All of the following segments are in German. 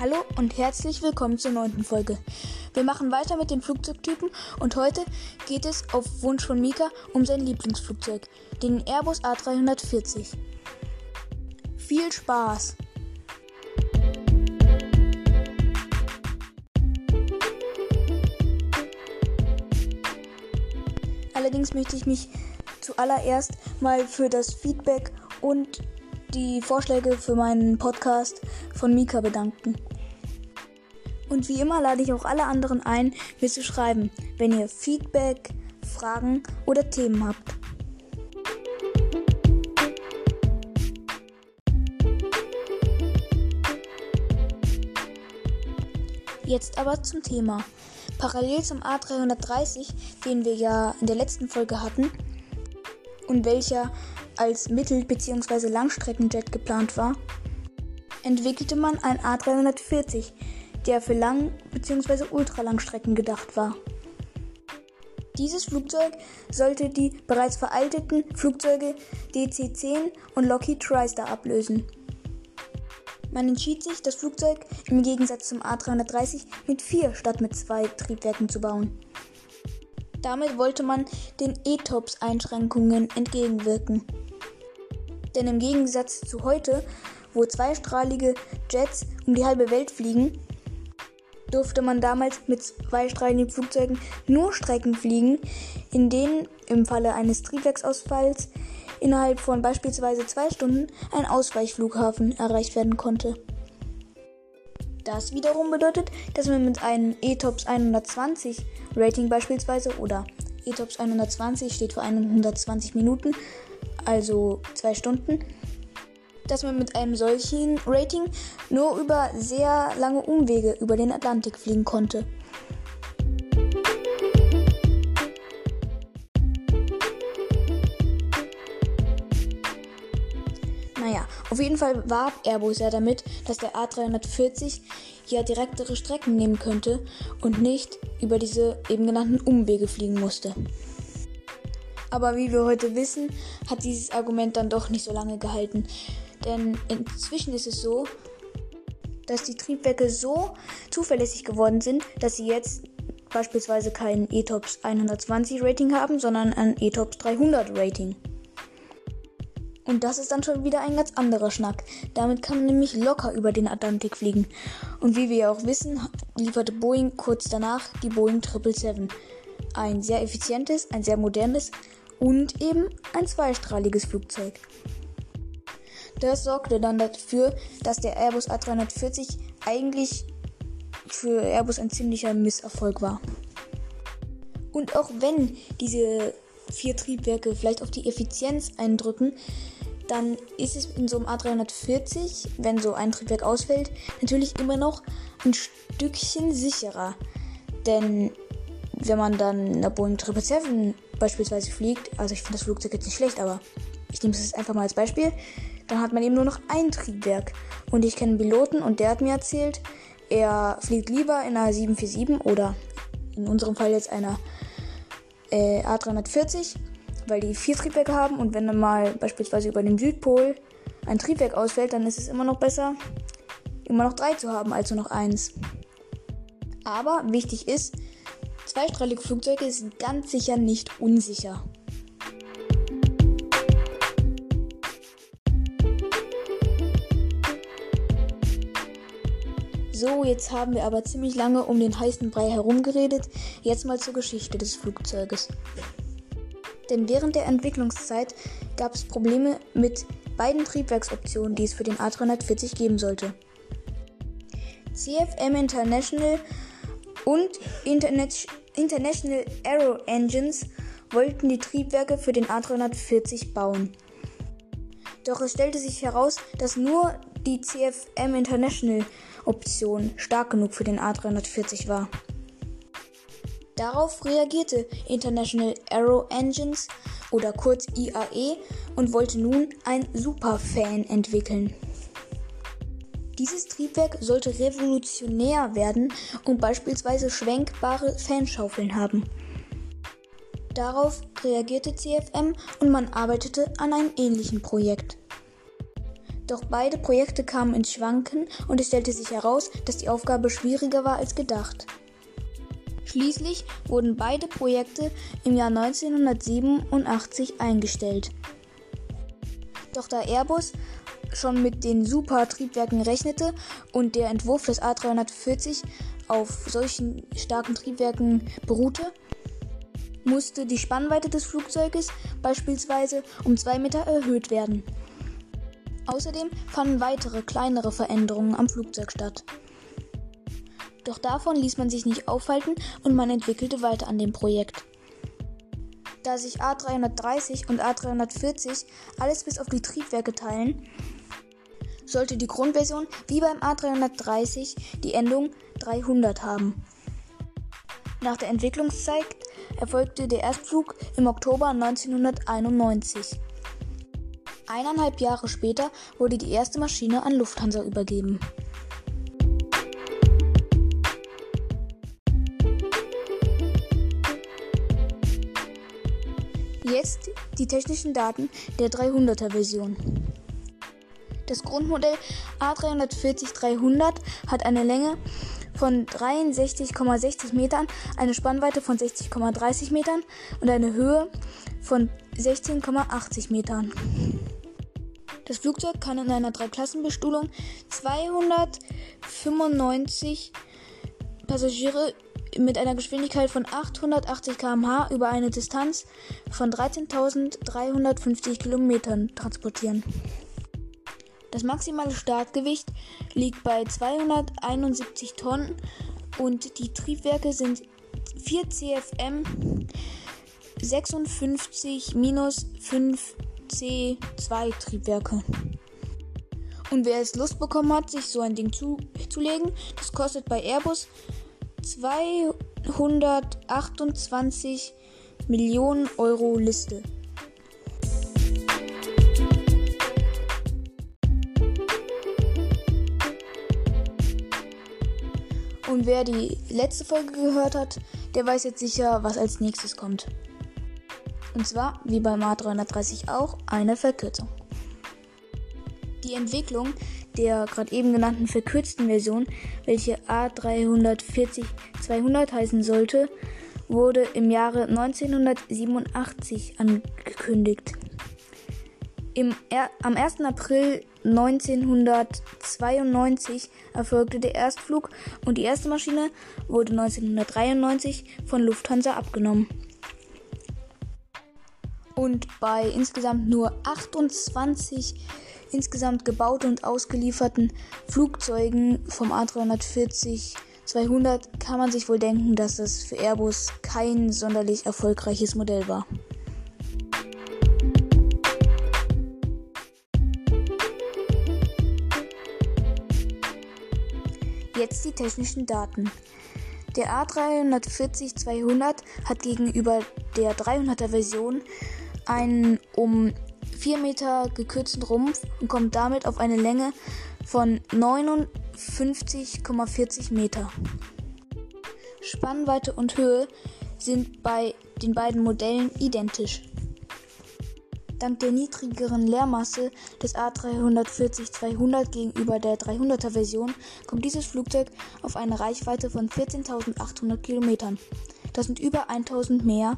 Hallo und herzlich willkommen zur neunten Folge. Wir machen weiter mit den Flugzeugtypen und heute geht es auf Wunsch von Mika um sein Lieblingsflugzeug, den Airbus A340. Viel Spaß! Allerdings möchte ich mich zuallererst mal für das Feedback und die Vorschläge für meinen Podcast von Mika bedanken. Und wie immer lade ich auch alle anderen ein, mir zu schreiben, wenn ihr Feedback, Fragen oder Themen habt. Jetzt aber zum Thema. Parallel zum A330, den wir ja in der letzten Folge hatten und welcher als Mittel- bzw. Langstreckenjet geplant war, entwickelte man ein A340, der für Lang- bzw. Ultralangstrecken gedacht war. Dieses Flugzeug sollte die bereits veralteten Flugzeuge DC-10 und Lockheed TriStar ablösen. Man entschied sich, das Flugzeug im Gegensatz zum A330 mit vier statt mit zwei Triebwerken zu bauen. Damit wollte man den ETOPS-Einschränkungen entgegenwirken. Denn im Gegensatz zu heute, wo zweistrahlige Jets um die halbe Welt fliegen, durfte man damals mit zweistrahligen Flugzeugen nur Strecken fliegen, in denen im Falle eines Triebwerksausfalls innerhalb von beispielsweise zwei Stunden ein Ausweichflughafen erreicht werden konnte. Das wiederum bedeutet, dass man mit einem ETOPS 120 Rating beispielsweise oder ETOPS 120 steht für 120 Minuten, also zwei Stunden, dass man mit einem solchen Rating nur über sehr lange Umwege über den Atlantik fliegen konnte. Naja, auf jeden Fall warb Airbus ja damit, dass der A340 ja direktere Strecken nehmen könnte und nicht über diese eben genannten Umwege fliegen musste. Aber wie wir heute wissen, hat dieses Argument dann doch nicht so lange gehalten. Denn inzwischen ist es so, dass die Triebwerke so zuverlässig geworden sind, dass sie jetzt beispielsweise kein ETOPS 120 Rating haben, sondern ein ETOPS 300 Rating. Und das ist dann schon wieder ein ganz anderer Schnack. Damit kann man nämlich locker über den Atlantik fliegen. Und wie wir ja auch wissen, lieferte Boeing kurz danach die Boeing 777. Ein sehr effizientes, ein sehr modernes und eben ein zweistrahliges Flugzeug. Das sorgte dann dafür, dass der Airbus A340 eigentlich für Airbus ein ziemlicher Misserfolg war. Und auch wenn diese vier Triebwerke vielleicht auf die Effizienz eindrücken, dann ist es in so einem A340, wenn so ein Triebwerk ausfällt, natürlich immer noch ein Stückchen sicherer. Denn wenn man dann in der Boeing 777 beispielsweise fliegt, also ich finde das Flugzeug jetzt nicht schlecht, aber ich nehme es jetzt einfach mal als Beispiel, dann hat man eben nur noch ein Triebwerk. Und ich kenne einen Piloten und der hat mir erzählt, er fliegt lieber in einer 747 oder in unserem Fall jetzt einer äh, A340, weil die vier Triebwerke haben und wenn dann mal beispielsweise über den Südpol ein Triebwerk ausfällt, dann ist es immer noch besser, immer noch drei zu haben als nur noch eins. Aber wichtig ist, zweistrahlige Flugzeuge sind ganz sicher nicht unsicher. So, jetzt haben wir aber ziemlich lange um den heißen Brei herumgeredet. Jetzt mal zur Geschichte des Flugzeuges. Denn während der Entwicklungszeit gab es Probleme mit beiden Triebwerksoptionen, die es für den A340 geben sollte. CFM International und Internet International Aero Engines wollten die Triebwerke für den A340 bauen. Doch es stellte sich heraus, dass nur die CFM International Option stark genug für den A340 war. Darauf reagierte International Aero Engines oder kurz IAE und wollte nun ein Superfan entwickeln. Dieses Triebwerk sollte revolutionär werden und beispielsweise schwenkbare Fanschaufeln haben. Darauf reagierte CFM und man arbeitete an einem ähnlichen Projekt. Doch beide Projekte kamen ins Schwanken und es stellte sich heraus, dass die Aufgabe schwieriger war als gedacht. Schließlich wurden beide Projekte im Jahr 1987 eingestellt. Doch da Airbus schon mit den Super-Triebwerken rechnete und der Entwurf des A340 auf solchen starken Triebwerken beruhte, musste die Spannweite des Flugzeuges beispielsweise um 2 Meter erhöht werden. Außerdem fanden weitere kleinere Veränderungen am Flugzeug statt. Doch davon ließ man sich nicht aufhalten und man entwickelte weiter an dem Projekt. Da sich A330 und A340 alles bis auf die Triebwerke teilen, sollte die Grundversion wie beim A330 die Endung 300 haben. Nach der Entwicklungszeit erfolgte der Erstflug im Oktober 1991. Eineinhalb Jahre später wurde die erste Maschine an Lufthansa übergeben. Jetzt die technischen Daten der 300er Version. Das Grundmodell A340-300 hat eine Länge von 63,60 Metern, eine Spannweite von 60,30 Metern und eine Höhe von 16,80 Metern. Das Flugzeug kann in einer Dreiklassenbestuhlung 295 Passagiere mit einer Geschwindigkeit von 880 km/h über eine Distanz von 13.350 Kilometern transportieren. Das maximale Startgewicht liegt bei 271 Tonnen und die Triebwerke sind 4 CFM 56 5 C2 Triebwerke. Und wer es Lust bekommen hat, sich so ein Ding zuzulegen, das kostet bei Airbus 228 Millionen Euro Liste. Und wer die letzte Folge gehört hat, der weiß jetzt sicher, was als nächstes kommt. Und zwar, wie beim A330 auch, eine Verkürzung. Die Entwicklung der gerade eben genannten verkürzten Version, welche A340-200 heißen sollte, wurde im Jahre 1987 angekündigt. Im, er, am 1. April 1992 erfolgte der Erstflug und die erste Maschine wurde 1993 von Lufthansa abgenommen. Und bei insgesamt nur 28 insgesamt gebauten und ausgelieferten Flugzeugen vom A340 200 kann man sich wohl denken, dass das für Airbus kein sonderlich erfolgreiches Modell war. Jetzt die technischen Daten. Der A340-200 hat gegenüber der 300er Version einen um 4 Meter gekürzten Rumpf und kommt damit auf eine Länge von 59,40 Meter. Spannweite und Höhe sind bei den beiden Modellen identisch. Dank der niedrigeren Leermasse des A340-200 gegenüber der 300er Version kommt dieses Flugzeug auf eine Reichweite von 14.800 Kilometern. Das sind über 1000 mehr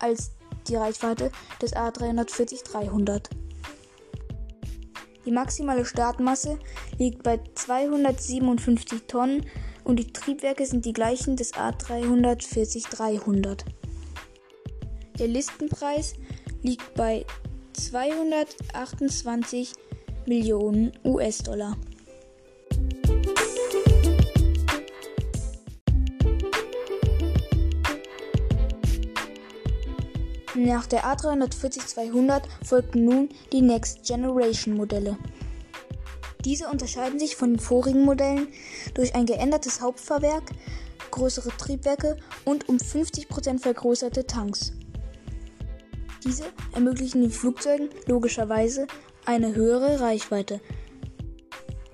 als die Reichweite des A340-300. Die maximale Startmasse liegt bei 257 Tonnen und die Triebwerke sind die gleichen des A340-300. Der Listenpreis liegt bei 228 Millionen US-Dollar. Nach der A340-200 folgten nun die Next Generation Modelle. Diese unterscheiden sich von den vorigen Modellen durch ein geändertes Hauptfahrwerk, größere Triebwerke und um 50% vergrößerte Tanks. Diese ermöglichen den Flugzeugen logischerweise eine höhere Reichweite.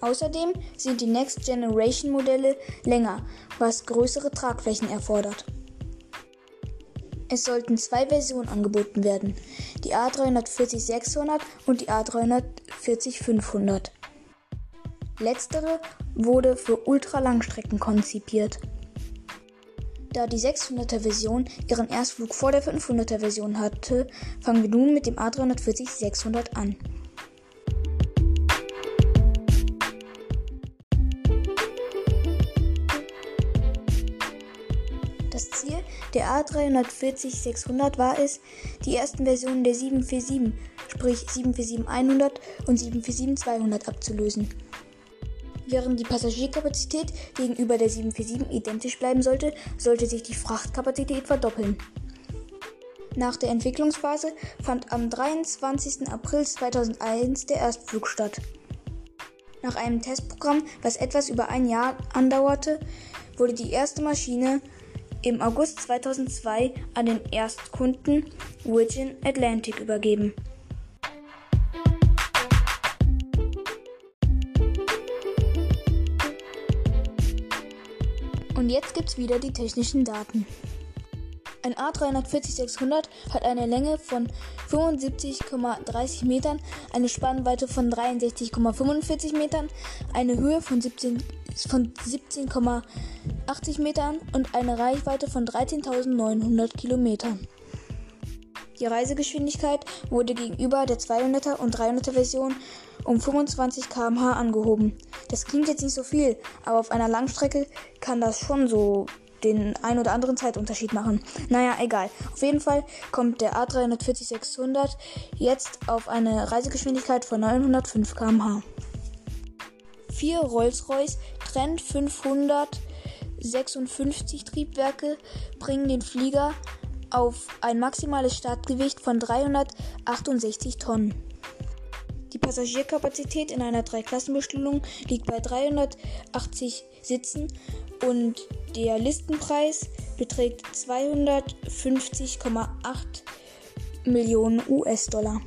Außerdem sind die Next Generation Modelle länger, was größere Tragflächen erfordert. Es sollten zwei Versionen angeboten werden, die A340-600 und die A340-500. Letztere wurde für Ultralangstrecken konzipiert. Da die 600er Version ihren Erstflug vor der 500er Version hatte, fangen wir nun mit dem A340-600 an. Das Ziel der A340-600 war es, die ersten Versionen der 747, sprich 747-100 und 747-200 abzulösen. Während die Passagierkapazität gegenüber der 747 identisch bleiben sollte, sollte sich die Frachtkapazität verdoppeln. Nach der Entwicklungsphase fand am 23. April 2001 der Erstflug statt. Nach einem Testprogramm, was etwas über ein Jahr andauerte, wurde die erste Maschine im August 2002 an den Erstkunden Virgin Atlantic übergeben. Und jetzt gibt's wieder die technischen Daten. Ein A340-600 hat eine Länge von 75,30 Metern, eine Spannweite von 63,45 Metern, eine Höhe von 17,80 von 17, Metern und eine Reichweite von 13.900 Kilometern. Die Reisegeschwindigkeit wurde gegenüber der 200er und 300er Version um 25 km/h angehoben. Das klingt jetzt nicht so viel, aber auf einer Langstrecke kann das schon so den ein oder anderen Zeitunterschied machen. Naja, egal. Auf jeden Fall kommt der A340-600 jetzt auf eine Reisegeschwindigkeit von 905 km/h. Vier Rolls-Royce Trent 556 Triebwerke bringen den Flieger auf ein maximales Startgewicht von 368 Tonnen. Die Passagierkapazität in einer Dreiklassenbestuhlung liegt bei 380 Sitzen und der Listenpreis beträgt 250,8 Millionen US-Dollar.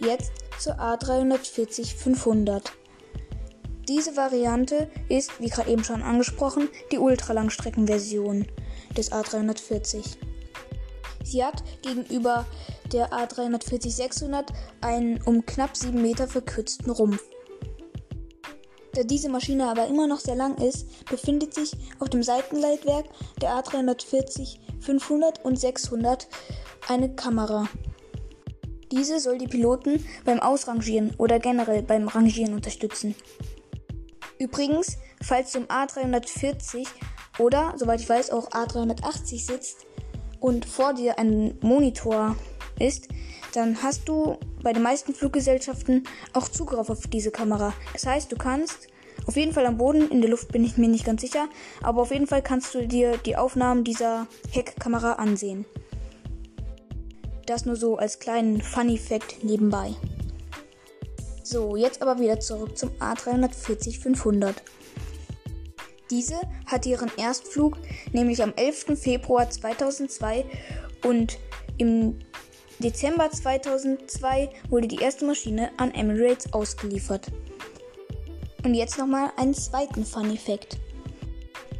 Jetzt zur A340-500. Diese Variante ist, wie gerade eben schon angesprochen, die Ultralangstreckenversion des A340. Sie hat gegenüber der A340-600 einen um knapp 7 Meter verkürzten Rumpf. Da diese Maschine aber immer noch sehr lang ist, befindet sich auf dem Seitenleitwerk der A340, 500 und 600 eine Kamera. Diese soll die Piloten beim Ausrangieren oder generell beim Rangieren unterstützen. Übrigens, falls du im A340 oder, soweit ich weiß, auch A380 sitzt und vor dir ein Monitor ist, dann hast du bei den meisten Fluggesellschaften auch Zugriff auf diese Kamera. Das heißt, du kannst auf jeden Fall am Boden, in der Luft bin ich mir nicht ganz sicher, aber auf jeden Fall kannst du dir die Aufnahmen dieser Heckkamera ansehen. Das nur so als kleinen Funny Fact nebenbei. So, jetzt aber wieder zurück zum A340-500. Diese hatte ihren Erstflug nämlich am 11. Februar 2002 und im Dezember 2002 wurde die erste Maschine an Emirates ausgeliefert. Und jetzt nochmal einen zweiten Funny Fact.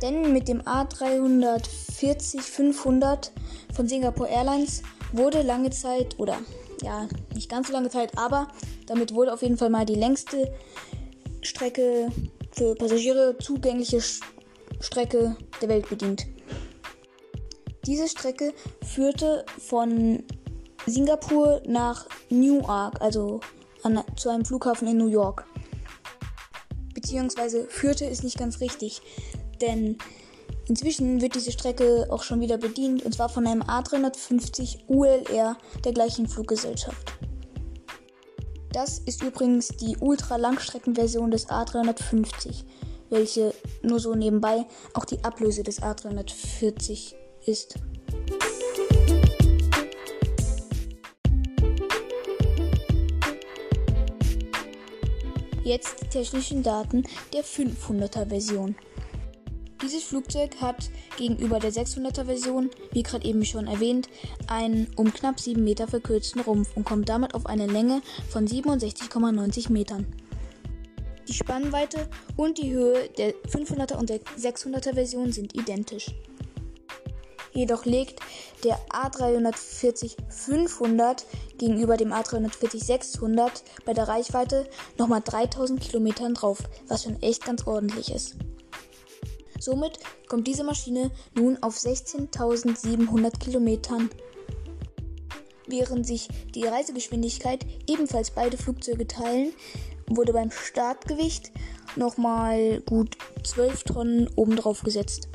Denn mit dem A340-500 von Singapore Airlines wurde lange Zeit oder ja, nicht ganz so lange Zeit, aber damit wurde auf jeden Fall mal die längste Strecke für Passagiere zugängliche Strecke der Welt bedient. Diese Strecke führte von Singapur nach Newark, also an, zu einem Flughafen in New York. Beziehungsweise führte ist nicht ganz richtig, denn inzwischen wird diese Strecke auch schon wieder bedient und zwar von einem A350 ULR der gleichen Fluggesellschaft. Das ist übrigens die Ultra-Langstreckenversion des A350, welche nur so nebenbei auch die Ablöse des A340 ist. Jetzt die technischen Daten der 500er Version. Dieses Flugzeug hat gegenüber der 600er Version, wie gerade eben schon erwähnt, einen um knapp 7 Meter verkürzten Rumpf und kommt damit auf eine Länge von 67,90 Metern. Die Spannweite und die Höhe der 500er und der 600er Version sind identisch. Jedoch legt der A340-500 gegenüber dem A340-600 bei der Reichweite nochmal 3000 Kilometern drauf, was schon echt ganz ordentlich ist. Somit kommt diese Maschine nun auf 16.700 Kilometern. Während sich die Reisegeschwindigkeit ebenfalls beide Flugzeuge teilen, wurde beim Startgewicht nochmal gut 12 Tonnen obendrauf gesetzt.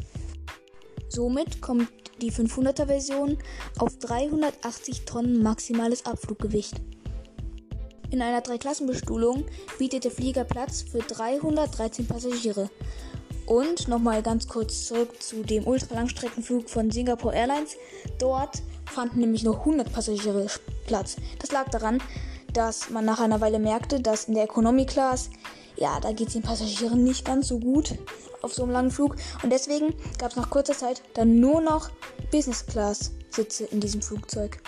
Somit kommt die 500er Version auf 380 Tonnen maximales Abfluggewicht. In einer Dreiklassenbestuhlung bietet der Flieger Platz für 313 Passagiere. Und nochmal ganz kurz zurück zu dem Ultralangstreckenflug von Singapore Airlines. Dort fanden nämlich nur 100 Passagiere Platz. Das lag daran, dass man nach einer Weile merkte, dass in der Economy Class, ja, da geht es den Passagieren nicht ganz so gut auf so einem langen Flug. Und deswegen gab es nach kurzer Zeit dann nur noch Business Class Sitze in diesem Flugzeug.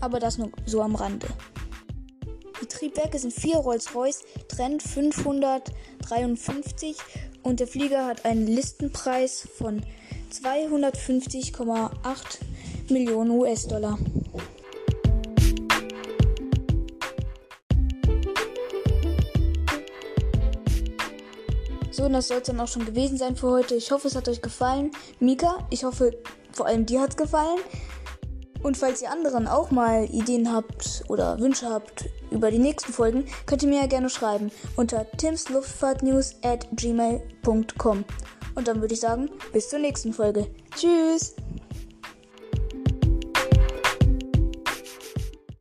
Aber das nur so am Rande. Die Triebwerke sind vier Rolls-Royce Trend 553 und der Flieger hat einen Listenpreis von 250,8 Millionen US-Dollar. So, und das soll es dann auch schon gewesen sein für heute. Ich hoffe, es hat euch gefallen. Mika, ich hoffe, vor allem dir hat es gefallen. Und falls ihr anderen auch mal Ideen habt oder Wünsche habt über die nächsten Folgen, könnt ihr mir ja gerne schreiben unter timsluftfahrtnews at gmail.com. Und dann würde ich sagen, bis zur nächsten Folge. Tschüss!